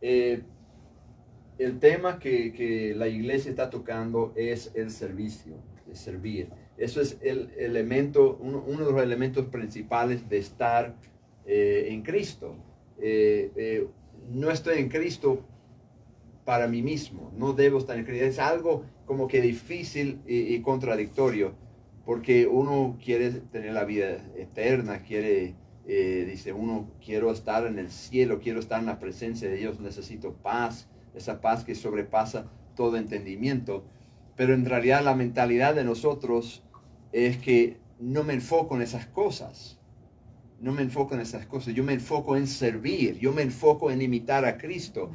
eh, el tema que, la iglesia está tocando es el servicio, de servir. Eso es el elemento, uno, de los elementos principales de estar eh, en Cristo. Eh, no estoy en Cristo para mí mismo, no debo estar en Cristo. Es algo como que difícil y contradictorio, porque uno quiere tener la vida eterna, quiere eh, dice uno, quiero estar en el cielo, quiero estar en la presencia de Dios, necesito paz, esa paz que sobrepasa todo entendimiento. Pero en realidad la mentalidad de nosotros es que no me enfoco en esas cosas. No me enfoco en esas cosas. Yo me enfoco en servir. Yo me enfoco en imitar a Cristo.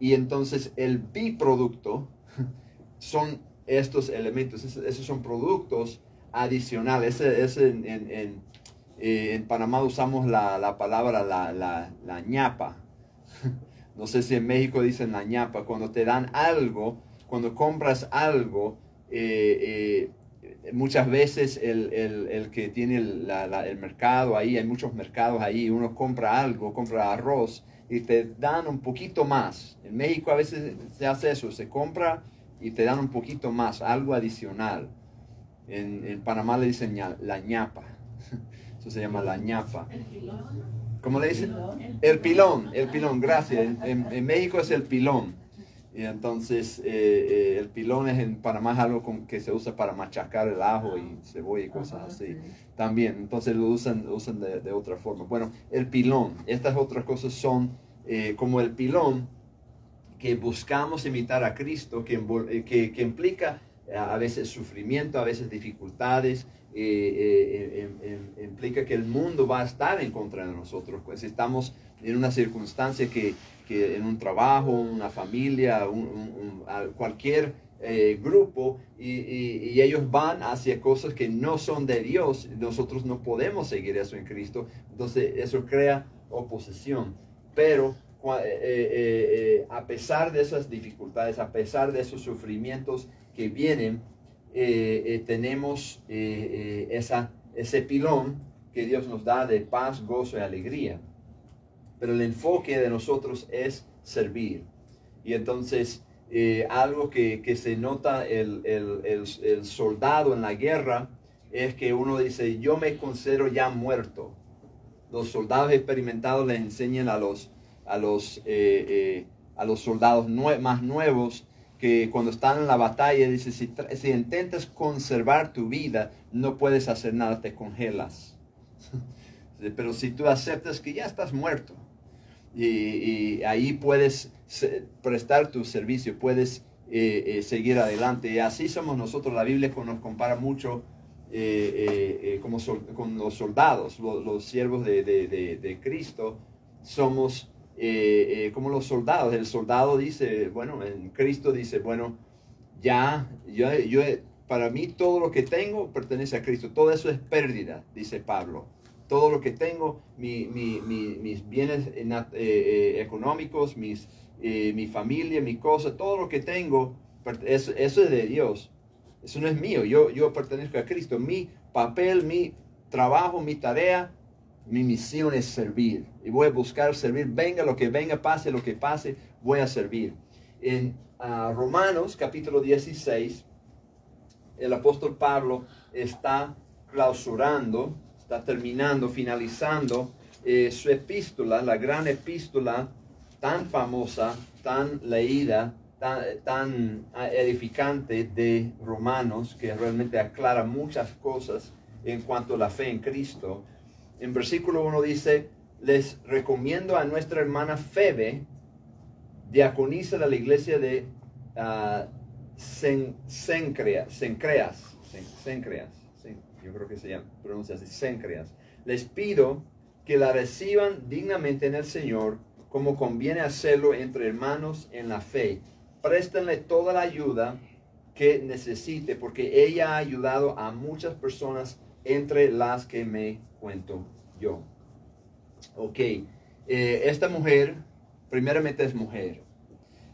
Y entonces el biproducto son estos elementos. Esos son productos adicionales. Es en, en eh, en Panamá usamos la, palabra la, ñapa. No sé si en México dicen la ñapa. Cuando te dan algo, cuando compras algo, eh, eh, muchas veces el, que tiene el, el, mercado ahí, hay muchos mercados ahí, uno compra algo, compra arroz y te dan un poquito más. En México a veces se hace eso, se compra y te dan un poquito más, algo adicional. En, en Panamá le dicen la ñapa. Eso se llama la ñapa. ¿Cómo le dicen? El pilón, el pilón, gracias. En, México es el pilón. Y entonces eh, eh, el pilón es en Panamá es algo con, que se usa para machacar el ajo y cebolla y cosas así. También, entonces lo usan, usan de, otra forma. Bueno, el pilón, estas otras cosas son eh, como el pilón que buscamos imitar a Cristo, que, que, que implica a veces sufrimiento, a veces dificultades, eh, eh, implica que el mundo va a estar en contra de nosotros. Pues estamos en una circunstancia que, que en un trabajo, una familia, cualquier eh, grupo, y, y, ellos van hacia cosas que no son de Dios, nosotros no podemos seguir eso en Cristo, entonces eso crea oposición. Pero a pesar de esas dificultades, a pesar de esos sufrimientos que vienen, eh, eh, tenemos eh, ese pilón que Dios nos da de paz, gozo y alegría. Pero el enfoque de nosotros es servir. Y entonces algo que, que, se nota el, el, el, soldado en la guerra es que uno dice, yo me considero ya muerto. Los soldados experimentados les enseñan a los, a los, a los soldados más nuevos que cuando están en la batalla dice, si, intentas conservar tu vida, no puedes hacer nada, te congelas. Pero si tú aceptas que ya estás muerto, y, ahí puedes prestar tu servicio, puedes eh, eh, seguir adelante. Y así somos nosotros. La Biblia nos compara mucho eh, como con los soldados, los, siervos de Cristo. Somos eh, eh, como los soldados. El soldado dice, bueno, en Cristo dice, bueno, ya, yo, yo, para mí todo lo que tengo pertenece a Cristo. Todo eso es pérdida, dice Pablo. Todo lo que tengo, mi, mi, mis bienes eh, económicos, mis, mi familia, mi cosa, todo lo que tengo, eso, eso, es de Dios. Eso no es mío. Yo, yo pertenezco a Cristo. Mi papel, mi trabajo, mi tarea mi misión es servir y voy a buscar servir. Venga lo que venga, pase lo que pase, voy a servir. En ah, Romanos capítulo 16, el apóstol Pablo está clausurando, está terminando, finalizando eh, su epístola, la gran epístola tan famosa, tan leída, tan, tan ah, edificante de Romanos, que realmente aclara muchas cosas en cuanto a la fe en Cristo en versículo 1 dice, les recomiendo a nuestra hermana Febe, diaconisa de la iglesia de uh, Sencreas, Sencreas, yo creo que se llama, pronuncia así, Sencreas. Les pido que la reciban dignamente en el Señor, como conviene hacerlo entre hermanos en la fe. Préstenle toda la ayuda que necesite, porque ella ha ayudado a muchas personas entre las que me cuento yo. Ok, eh, esta mujer, primeramente es mujer,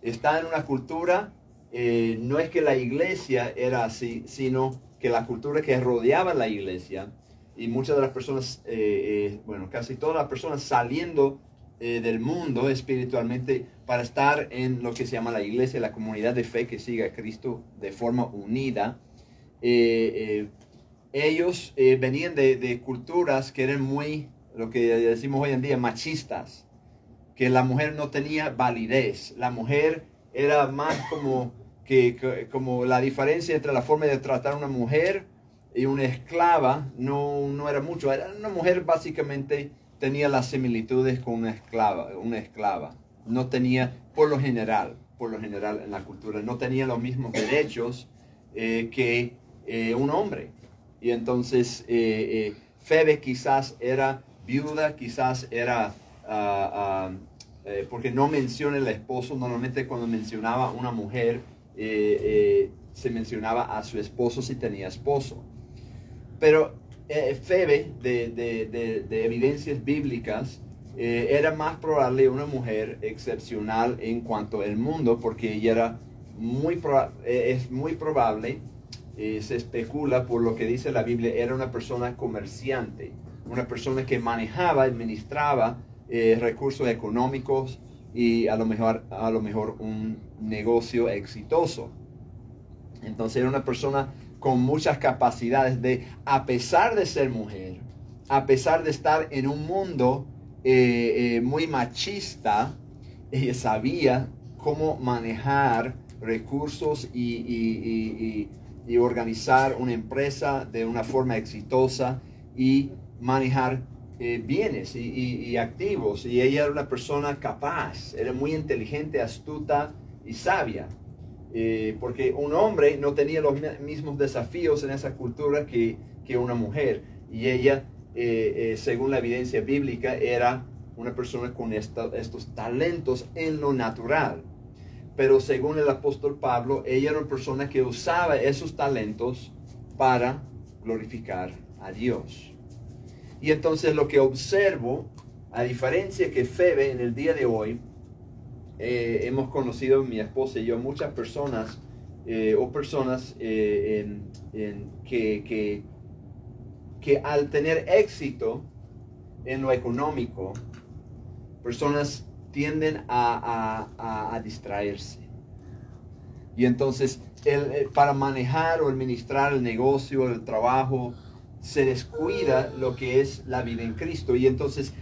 está en una cultura, eh, no es que la iglesia era así, sino que la cultura que rodeaba la iglesia y muchas de las personas, eh, bueno, casi todas las personas saliendo eh, del mundo espiritualmente para estar en lo que se llama la iglesia, la comunidad de fe que sigue a Cristo de forma unida. Eh, ellos venían de, de, culturas que eran muy, lo que decimos hoy en día, machistas, que la mujer no tenía validez, la mujer era más como, que, como la diferencia entre la forma de tratar a una mujer y una esclava no, no era mucho. Era una mujer básicamente tenía las similitudes con una esclava, una esclava. No tenía, por lo general, por lo general en la cultura, no tenía los mismos derechos eh, que eh, un hombre. Y entonces eh, Febe quizás era viuda, quizás era, ah, ah, porque no menciona el esposo, normalmente cuando mencionaba una mujer, se mencionaba a su esposo si tenía esposo. Pero eh, Febe, de, evidencias bíblicas, eh, era más probable una mujer excepcional en cuanto al mundo, porque ella era muy, eh, es muy probable, se especula por lo que dice la Biblia, era una persona comerciante, una persona que manejaba, administraba recursos económicos y a lo mejor, a lo mejor un negocio exitoso. Entonces era una persona con muchas capacidades de, a pesar de ser mujer, a pesar de estar en un mundo eh, eh, muy machista, ella sabía cómo manejar recursos y, organizar una empresa de una forma exitosa y manejar eh, bienes y, activos. Y ella era una persona capaz, era muy inteligente, astuta y sabia. Eh, porque un hombre no tenía los mismos desafíos en esa cultura que, que una mujer. Y ella, eh, según la evidencia bíblica, era una persona con estos talentos en lo natural. Pero según el apóstol Pablo, ella era una persona que usaba esos talentos para glorificar a Dios. Y entonces lo que observo, a diferencia que Febe en el día de hoy, eh, hemos conocido, mi esposa y yo, muchas personas eh, o personas eh, que, que, al tener éxito en lo económico, personas tienden a, distraerse. Y entonces, para manejar o administrar el negocio, el trabajo, se descuida lo que es la vida en Cristo. Y entonces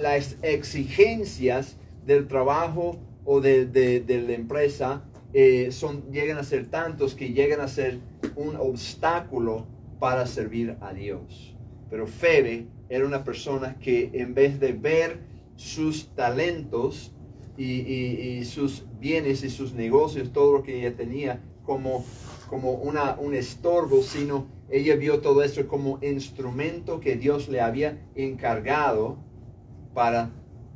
las exigencias del trabajo o de, la empresa eh, son, llegan a ser tantos que llegan a ser un obstáculo para servir a Dios. Pero Febe era una persona que en vez de ver sus talentos y, sus bienes y sus negocios, todo lo que ella tenía como, como una, un estorbo, sino ella vio todo esto como instrumento que Dios le había encargado para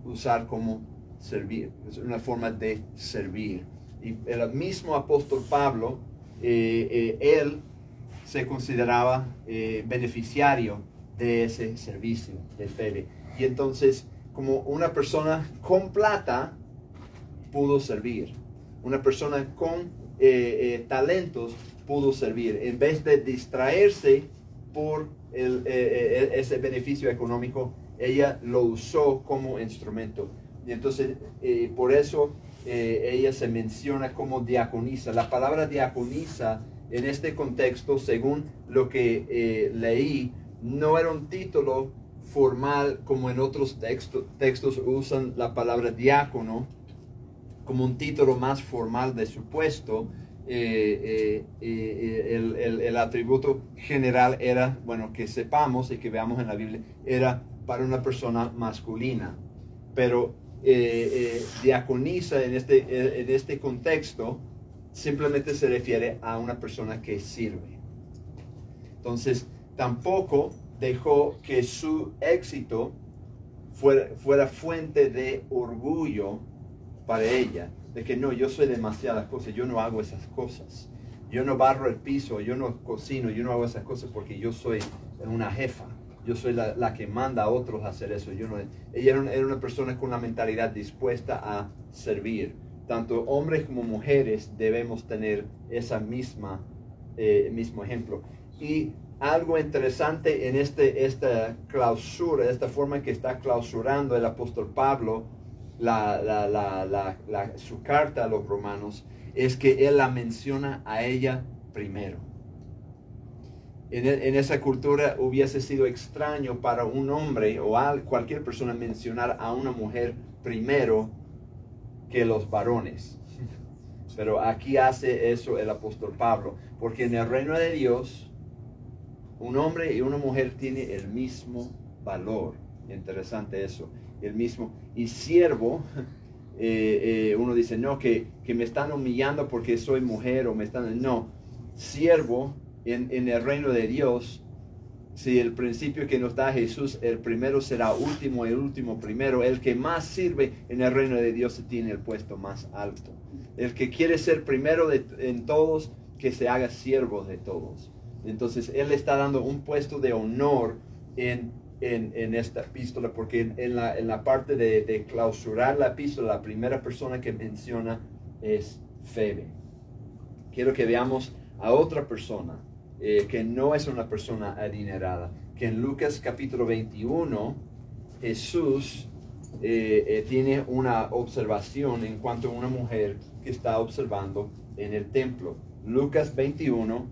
usar como servir, es una forma de servir. Y el mismo apóstol Pablo, eh, eh, él se consideraba eh, beneficiario de ese servicio de fe. Y entonces, como una persona con plata pudo servir, una persona con talentos pudo servir, en vez de distraerse por ese beneficio económico, ella lo usó como instrumento. Y entonces, eh, por eso eh, ella se menciona como diaconisa. La palabra diaconisa en este contexto, según lo que eh, leí, no era un título formal como en otros textos, usan la palabra diácono como un título más formal de su puesto. el, el, atributo general era, bueno, que sepamos y que veamos en la Biblia, era para una persona masculina. Pero eh, eh, diaconiza en este, eh, en este contexto simplemente se refiere a una persona que sirve. Entonces, tampoco dejó que su éxito fuera, fuera fuente de orgullo para ella, de que no, yo soy demasiadas cosas, yo no hago esas cosas. Yo no barro el piso, yo no cocino, yo no hago esas cosas porque yo soy una jefa yo soy la, que manda a otros a hacer eso. Yo no, ella era una, persona con una mentalidad dispuesta a servir. Tanto hombres como mujeres debemos tener misma eh, mismo ejemplo. Y algo interesante en este, esta clausura, esta forma que está clausurando el apóstol Pablo su carta a los romanos, es que él la menciona a ella primero. En, en, esa cultura hubiese sido extraño para un hombre o a cualquier persona mencionar a una mujer primero que los varones. Pero aquí hace eso el apóstol Pablo, porque en el reino de Dios un hombre y una mujer tienen el mismo valor. Interesante eso, el mismo. Y siervo, eh, eh, uno dice, no, que, que, me están humillando porque soy mujer o me están... No, siervo en, en el reino de Dios si el principio que nos da Jesús, el primero será último, el último primero, el que más sirve en el reino de Dios tiene el puesto más alto. El que quiere ser primero en todos, que se haga siervo de todos. Entonces Él está dando un puesto de honor en, en, esta epístola, porque en, la, en la, parte de, clausurar la epístola, la primera persona que menciona es Febe. Quiero que veamos a otra persona eh, que no es una persona adinerada, que en Lucas capítulo 21 Jesús eh, eh, tiene una observación en cuanto a una mujer que está observando en el templo. Lucas 21,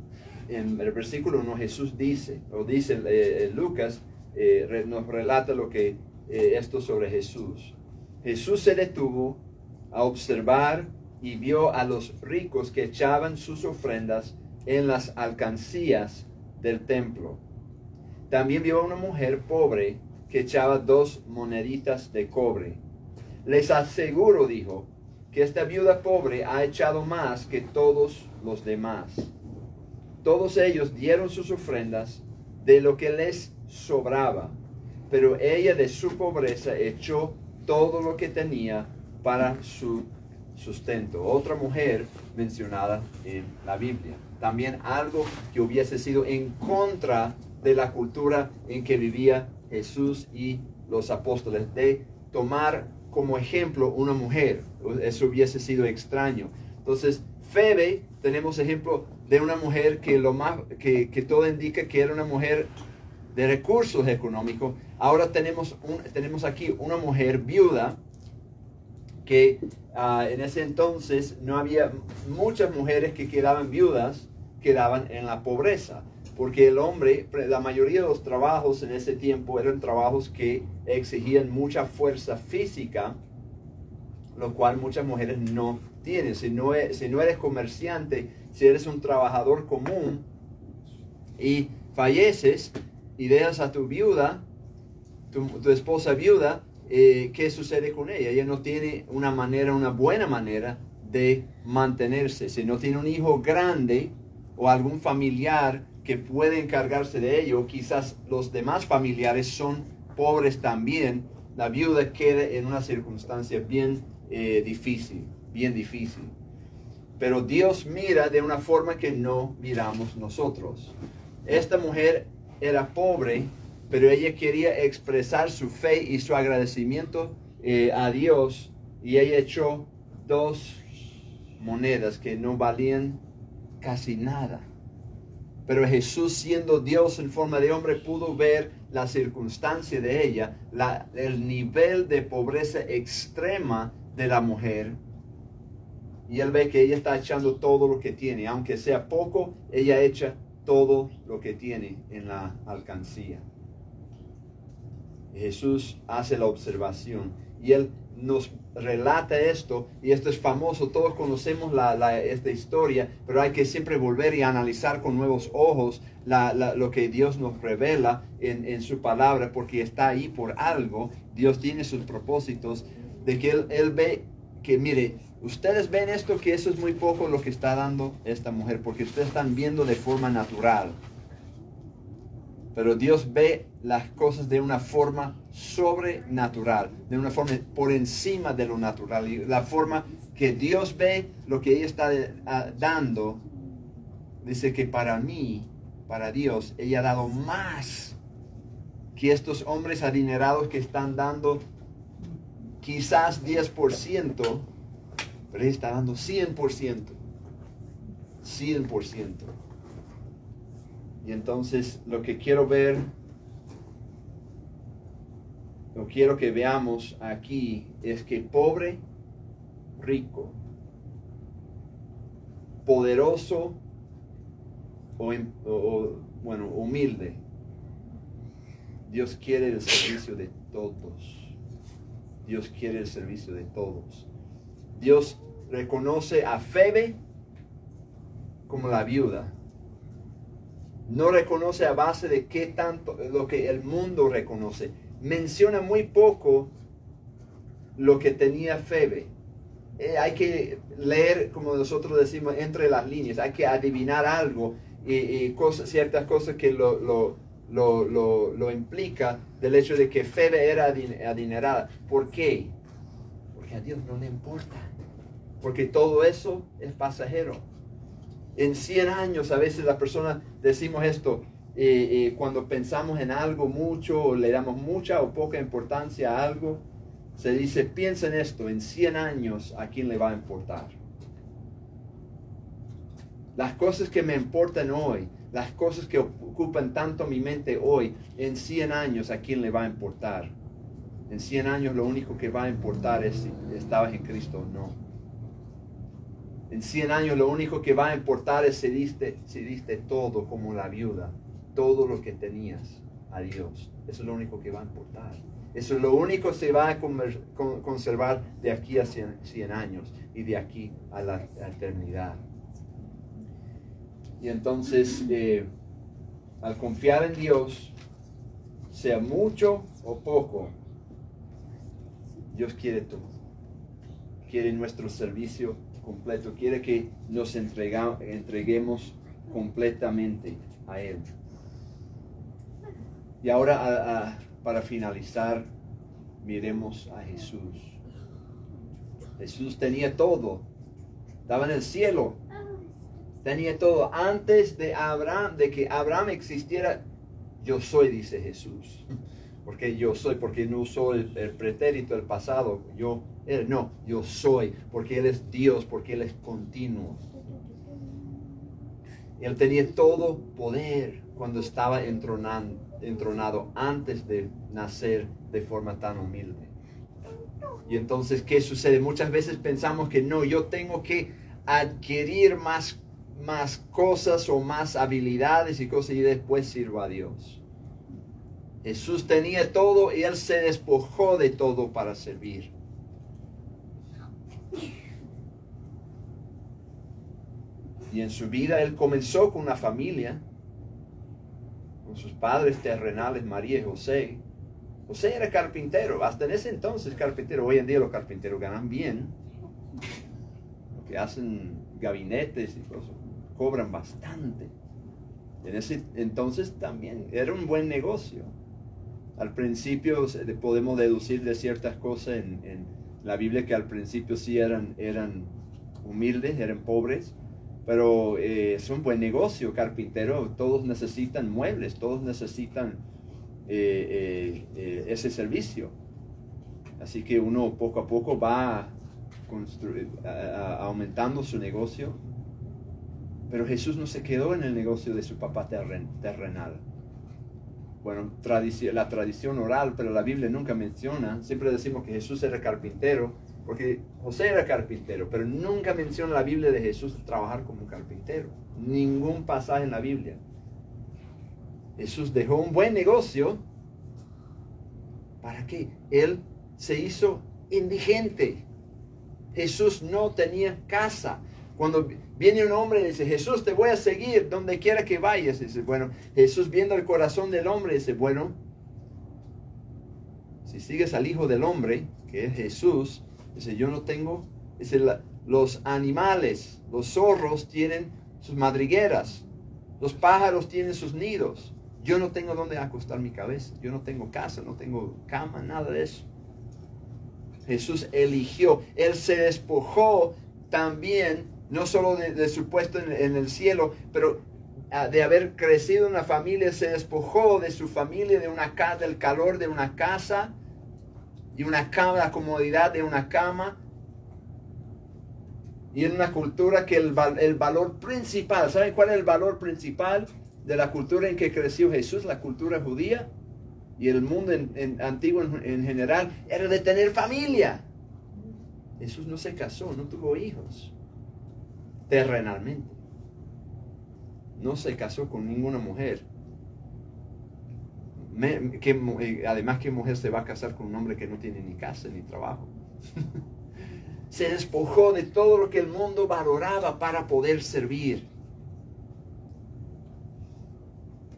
en el versículo 1 Jesús dice, o dice Lucas, nos relata lo que esto sobre Jesús. Jesús se detuvo a observar y vio a los ricos que echaban sus ofrendas en las alcancías del templo. También vio a una mujer pobre que echaba dos moneditas de cobre. Les aseguro, dijo, que esta viuda pobre ha echado más que todos los demás. Todos ellos dieron sus ofrendas de lo que les sobraba, pero ella de su pobreza echó todo lo que tenía para su sustento. Otra mujer mencionada en la Biblia también algo que hubiese sido en contra de la cultura en que vivía Jesús y los apóstoles, de tomar como ejemplo una mujer. Eso hubiese sido extraño. Entonces, Febe, tenemos ejemplo de una mujer que, lo más, que, todo indica que era una mujer de recursos económicos. Ahora tenemos, un, tenemos aquí una mujer viuda que ah, en ese entonces no había muchas mujeres que quedaban viudas quedaban en la pobreza, porque el hombre, la mayoría de los trabajos en ese tiempo eran trabajos que exigían mucha fuerza física, lo cual muchas mujeres no tienen. Si no, e, si no eres comerciante, si eres un trabajador común y falleces y dejas a tu viuda, tu, esposa viuda, eh, ¿qué sucede con ella? Ella no tiene una manera, una buena manera de mantenerse. Si no tiene un hijo grande, o algún familiar que puede encargarse de ello, quizás los demás familiares son pobres también, la viuda quede en una circunstancia bien eh, difícil, bien difícil. Pero Dios mira de una forma que no miramos nosotros. Esta mujer era pobre, pero ella quería expresar su fe y su agradecimiento eh, a Dios y ella echó dos monedas que no valían casi nada. Pero Jesús siendo Dios en forma de hombre pudo ver la circunstancia de ella, la, el nivel de pobreza extrema de la mujer. Y él ve que ella está echando todo lo que tiene, aunque sea poco, ella echa todo lo que tiene en la alcancía. Jesús hace la observación y él nos relata esto, y esto es famoso, todos conocemos esta historia, pero hay que siempre volver y analizar con nuevos ojos lo que Dios nos revela en, su palabra, porque está ahí por algo, Dios tiene sus propósitos, de que él, ve que, mire, ustedes ven esto, que eso es muy poco lo que está dando esta mujer, porque ustedes están viendo de forma natural. Pero Dios ve las cosas de una forma sobrenatural, de una forma por encima de lo natural. Y la forma que Dios ve lo que ella está ah, dando, dice que para mí, para Dios, ella ha dado más que estos hombres adinerados que están dando quizás 10%, pero ella está dando 100%. 100%. Y entonces lo que quiero ver, lo quiero que veamos aquí es que pobre, rico, poderoso o, bueno, humilde, Dios quiere el servicio de todos. Dios quiere el servicio de todos. Dios reconoce a Febe como la viuda. No reconoce a base de qué tanto, lo que el mundo reconoce. Menciona muy poco lo que tenía Febe. Eh, hay que leer, como nosotros decimos, entre las líneas. Hay que adivinar algo y, ciertas cosas que lo, lo, lo, implica del hecho de que Febe era adinerada. ¿Por qué? Porque a Dios no le importa. Porque todo eso es pasajero. En 100 años a veces las personas decimos esto, cuando pensamos en algo mucho, o le damos mucha o poca importancia a algo, se dice, piensa en esto, en 100 años, ¿a quién le va a importar? Las cosas que me importan hoy, las cosas que ocupan tanto mi mente hoy, en 100 años, ¿a quién le va a importar? En 100 años lo único que va a importar es si estabas en Cristo o no. En 100 años lo único que va a importar es si diste, todo como la viuda, todo lo que tenías a Dios. Eso es lo único que va a importar. Eso es lo único que se va a conservar de aquí a 100, años y de aquí a la eternidad. Y entonces, eh, al confiar en Dios, sea mucho o poco, Dios quiere todo. Quiere nuestro servicio completo. Quiere que nos entreguemos completamente a Él. Y ahora, para finalizar, miremos a Jesús. Jesús tenía todo. Estaba en el cielo. Tenía todo. Antes de Abraham, de que Abraham existiera, yo soy, dice Jesús. Porque yo soy, porque no soy el, pretérito, el pasado. Yo, él, no, yo soy, porque Él es Dios, porque Él es continuo. Él tenía todo poder cuando estaba entronando, entronado antes de nacer de forma tan humilde. Y entonces, ¿qué sucede? Muchas veces pensamos que no, yo tengo que adquirir más más cosas o más habilidades y cosas y después sirvo a Dios. Jesús tenía todo y él se despojó de todo para servir. Y en su vida él comenzó con una familia, con sus padres terrenales, María y José. José era carpintero, hasta en ese entonces carpintero. Hoy en día los carpinteros ganan bien, que hacen gabinetes y cosas cobran bastante. En ese entonces también era un buen negocio. Al principio podemos deducir de ciertas cosas en, la Biblia que al principio sí eran, eran humildes, eran pobres, pero eh, es un buen negocio, carpintero, todos necesitan muebles, todos necesitan eh, eh, ese servicio. Así que uno poco a poco va aumentando su negocio pero Jesús no se quedó en el negocio de su papá terrenal. Bueno, la tradición oral, pero la Biblia nunca menciona. Siempre decimos que Jesús era carpintero, porque José era carpintero, pero nunca menciona la Biblia de Jesús trabajar como carpintero. Ningún pasaje en la Biblia. Jesús dejó un buen negocio para que él se hizo indigente. Jesús no tenía casa. Cuando viene un hombre y dice, Jesús, te voy a seguir donde quiera que vayas, dice, bueno, Jesús viendo el corazón del hombre, dice, bueno, si sigues al Hijo del Hombre, que es Jesús, dice, yo no tengo, dice, los animales, los zorros tienen sus madrigueras, los pájaros tienen sus nidos. Yo no tengo donde acostar mi cabeza, yo no tengo casa, no tengo cama, nada de eso. Jesús eligió, Él se despojó también no solo de, su puesto en, el cielo, pero ah, de haber crecido en una familia, se despojó de su familia, de una casa, del calor de una casa, y una cama, la comodidad de una cama, y en una cultura que el, el valor principal, ¿saben cuál es el valor principal? de la cultura en que creció Jesús, la cultura judía y el mundo en, antiguo en, general, era de tener familia. Jesús no se casó, no tuvo hijos terrenalmente. No se casó con ninguna mujer. que, además, ¿qué mujer se va a casar con un hombre que no tiene ni casa ni trabajo? se despojó de todo lo que el mundo valoraba para poder servir.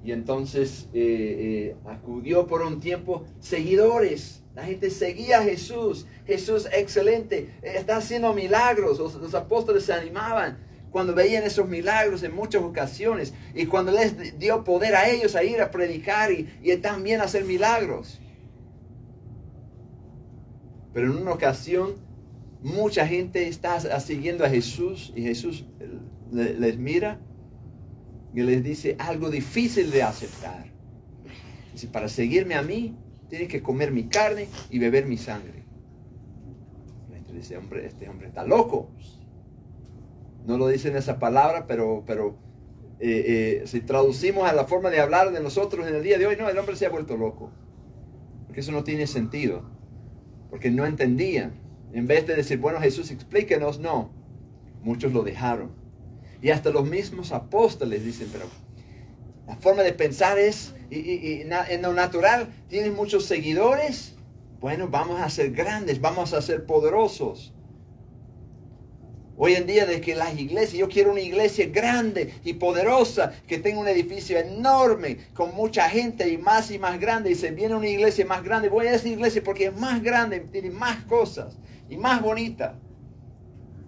Y entonces eh, eh, acudió por un tiempo seguidores. La gente seguía a Jesús. Jesús, excelente, está haciendo milagros. Los, apóstoles se animaban cuando veían esos milagros en muchas ocasiones. Y cuando les dio poder a ellos a ir a predicar y, también hacer milagros. Pero en una ocasión mucha gente está siguiendo a Jesús y Jesús les mira y les dice algo difícil de aceptar. Dice, para seguirme a mí, tienes que comer mi carne y beber mi sangre. Este hombre está loco. No lo dicen esa palabra, pero, pero eh, eh, si traducimos a la forma de hablar de nosotros en el día de hoy, no, el hombre se ha vuelto loco. Porque eso no tiene sentido. Porque no entendían. En vez de decir, bueno Jesús, explíquenos, no. Muchos lo dejaron. Y hasta los mismos apóstoles dicen, pero la forma de pensar es, y, en lo natural, tienen muchos seguidores. Bueno, vamos a ser grandes, vamos a ser poderosos. Hoy en día de que las iglesias, yo quiero una iglesia grande y poderosa, que tenga un edificio enorme, con mucha gente y más y más grande, y se viene una iglesia más grande, voy a esa iglesia porque es más grande, tiene más cosas y más bonita.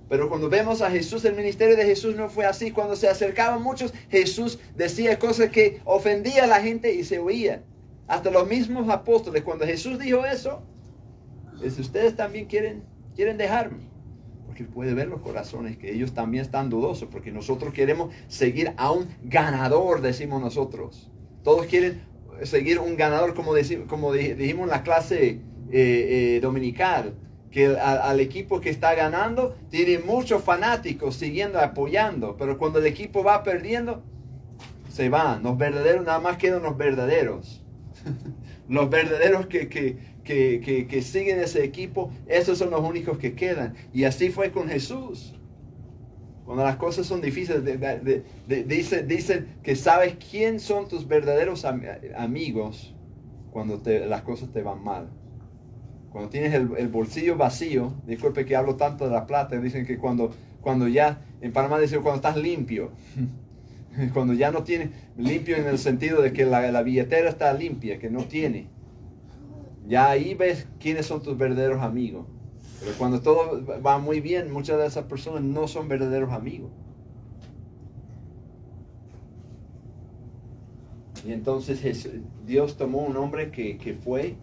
Pero cuando vemos a Jesús, el ministerio de Jesús no fue así. Cuando se acercaban muchos, Jesús decía cosas que ofendía a la gente y se oía. Hasta los mismos apóstoles, cuando Jesús dijo eso, dice, ustedes también quieren, quieren dejarme. Porque puede ver los corazones, que ellos también están dudosos, porque nosotros queremos seguir a un ganador, decimos nosotros. Todos quieren seguir un ganador, como, decimos, como dijimos en la clase eh, eh, dominical que al, equipo que está ganando tiene muchos fanáticos siguiendo, apoyando, pero cuando el equipo va perdiendo, se van. Los verdaderos, nada más quedan los verdaderos. los verdaderos que, que, siguen ese equipo, esos son los únicos que quedan. Y así fue con Jesús. Cuando las cosas son difíciles, dicen, dicen que sabes quién son tus verdaderos amigos cuando las cosas te van mal. Cuando tienes el, bolsillo vacío, disculpe que hablo tanto de la plata, dicen que cuando, cuando ya, en Panamá dicen cuando estás limpio, cuando ya no tienes, limpio en el sentido de que la, la billetera está limpia, que no tiene, ya ahí ves quiénes son tus verdaderos amigos. Pero cuando todo va muy bien, muchas de esas personas no son verdaderos amigos. Y entonces Dios tomó un hombre que, que fue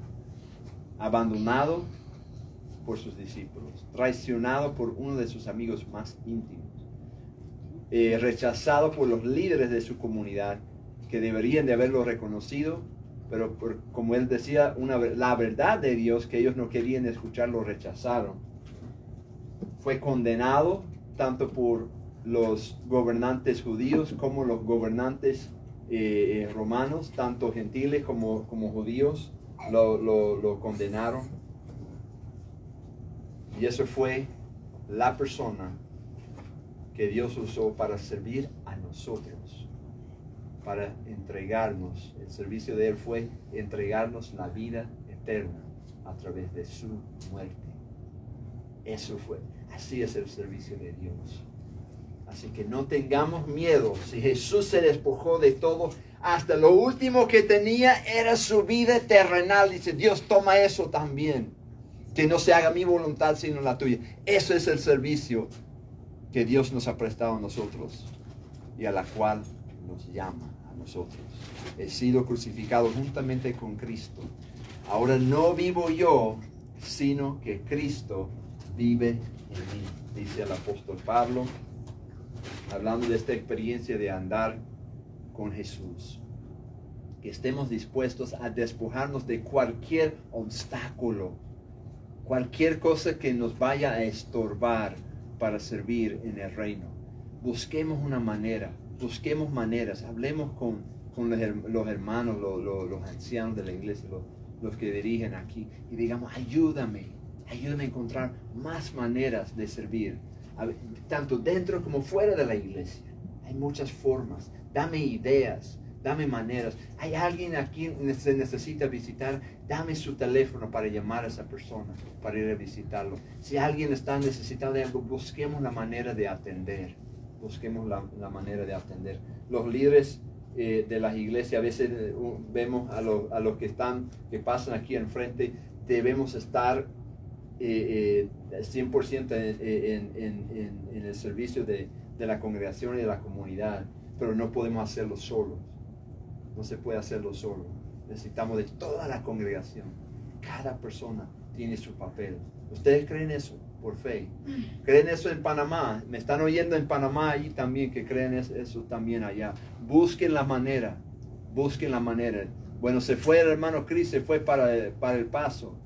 abandonado por sus discípulos, traicionado por uno de sus amigos más íntimos, eh, rechazado por los líderes de su comunidad que deberían de haberlo reconocido, pero como él decía, la verdad de Dios que ellos no querían escuchar lo rechazaron. Fue condenado tanto por los gobernantes judíos como los gobernantes eh, eh, romanos, tanto gentiles como, como judíos lo, condenaron. Y eso fue la persona que Dios usó para servir a nosotros, para entregarnos. El servicio de Él fue entregarnos la vida eterna a través de su muerte. Eso fue. Así es el servicio de Dios. Así que no tengamos miedo. Si Jesús se despojó de todo, hasta lo último que tenía era su vida terrenal. Dice, Dios toma eso también. Que no se haga mi voluntad sino la tuya. Eso es el servicio que Dios nos ha prestado a nosotros y a la cual nos llama nosotros. He sido crucificado juntamente con Cristo. Ahora no vivo yo, sino que Cristo vive en mí, dice el apóstol Pablo, hablando de esta experiencia de andar con Jesús. Que estemos dispuestos a despojarnos de cualquier obstáculo, cualquier cosa que nos vaya a estorbar para servir en el reino. Busquemos una manera, busquemos maneras, hablemos con, con los, her- los hermanos, los, ancianos de la iglesia, los, los que dirigen aquí, y digamos, ayúdame, ayúdame a encontrar más maneras de servir, tanto dentro como fuera de la iglesia. Hay muchas formas, dame ideas, dame maneras. Hay alguien aquí que se necesita visitar, dame su teléfono para llamar a esa persona, para ir a visitarlo. Si alguien está necesitado de algo, busquemos la manera de atender. Busquemos la, manera de atender. Los líderes eh, de las iglesias, a veces eh, vemos a, los- que están, que pasan aquí enfrente, debemos estar eh, eh, 100% en, en- en- el servicio de, de la congregación y de la comunidad, pero no podemos hacerlo solos. No se puede hacerlo solo. Necesitamos de toda la congregación. Cada persona tiene su papel. ¿Ustedes creen eso por fe? ¿Creen eso en Panamá? Me están oyendo en Panamá ahí también que creen es- eso también allá. Busquen la manera. Busquen la manera. Bueno, se fue el hermano Cris, se fue para, para el paso.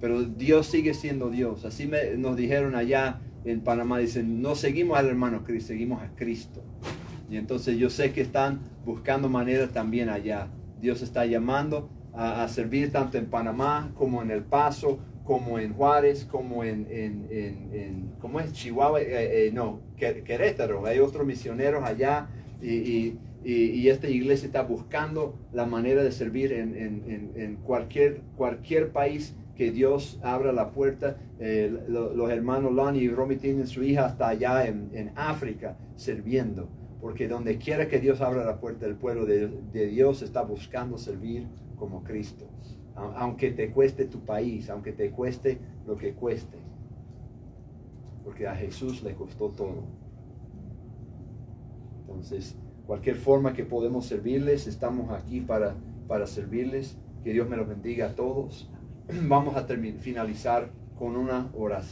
Pero Dios sigue siendo Dios. Así me- nos dijeron allá en Panamá. Dicen, no seguimos al hermano Cris, seguimos a Cristo. Y entonces yo sé que están buscando maneras también allá. Dios está llamando a servir tanto en Panamá como en El Paso, como en Juárez, como en, en, en- en- ¿cómo es? Chihuahua, eh, eh, no, Quer- Querétaro. Hay otros misioneros allá y, y- y- y esta iglesia está buscando la manera de servir en, cualquier, cualquier país que Dios abra la puerta. Eh, lo- los hermanos Lonnie y Romy tienen su hija hasta allá en África sirviendo. Porque donde quiera que Dios abra la puerta, el pueblo de, de Dios está buscando servir como Cristo. Aunque te cueste tu país, aunque te cueste lo que cueste. Porque a Jesús le costó todo. Entonces, cualquier forma que podemos servirles, estamos aquí para, para servirles. Que Dios me los bendiga a todos. Vamos a finalizar con una oración.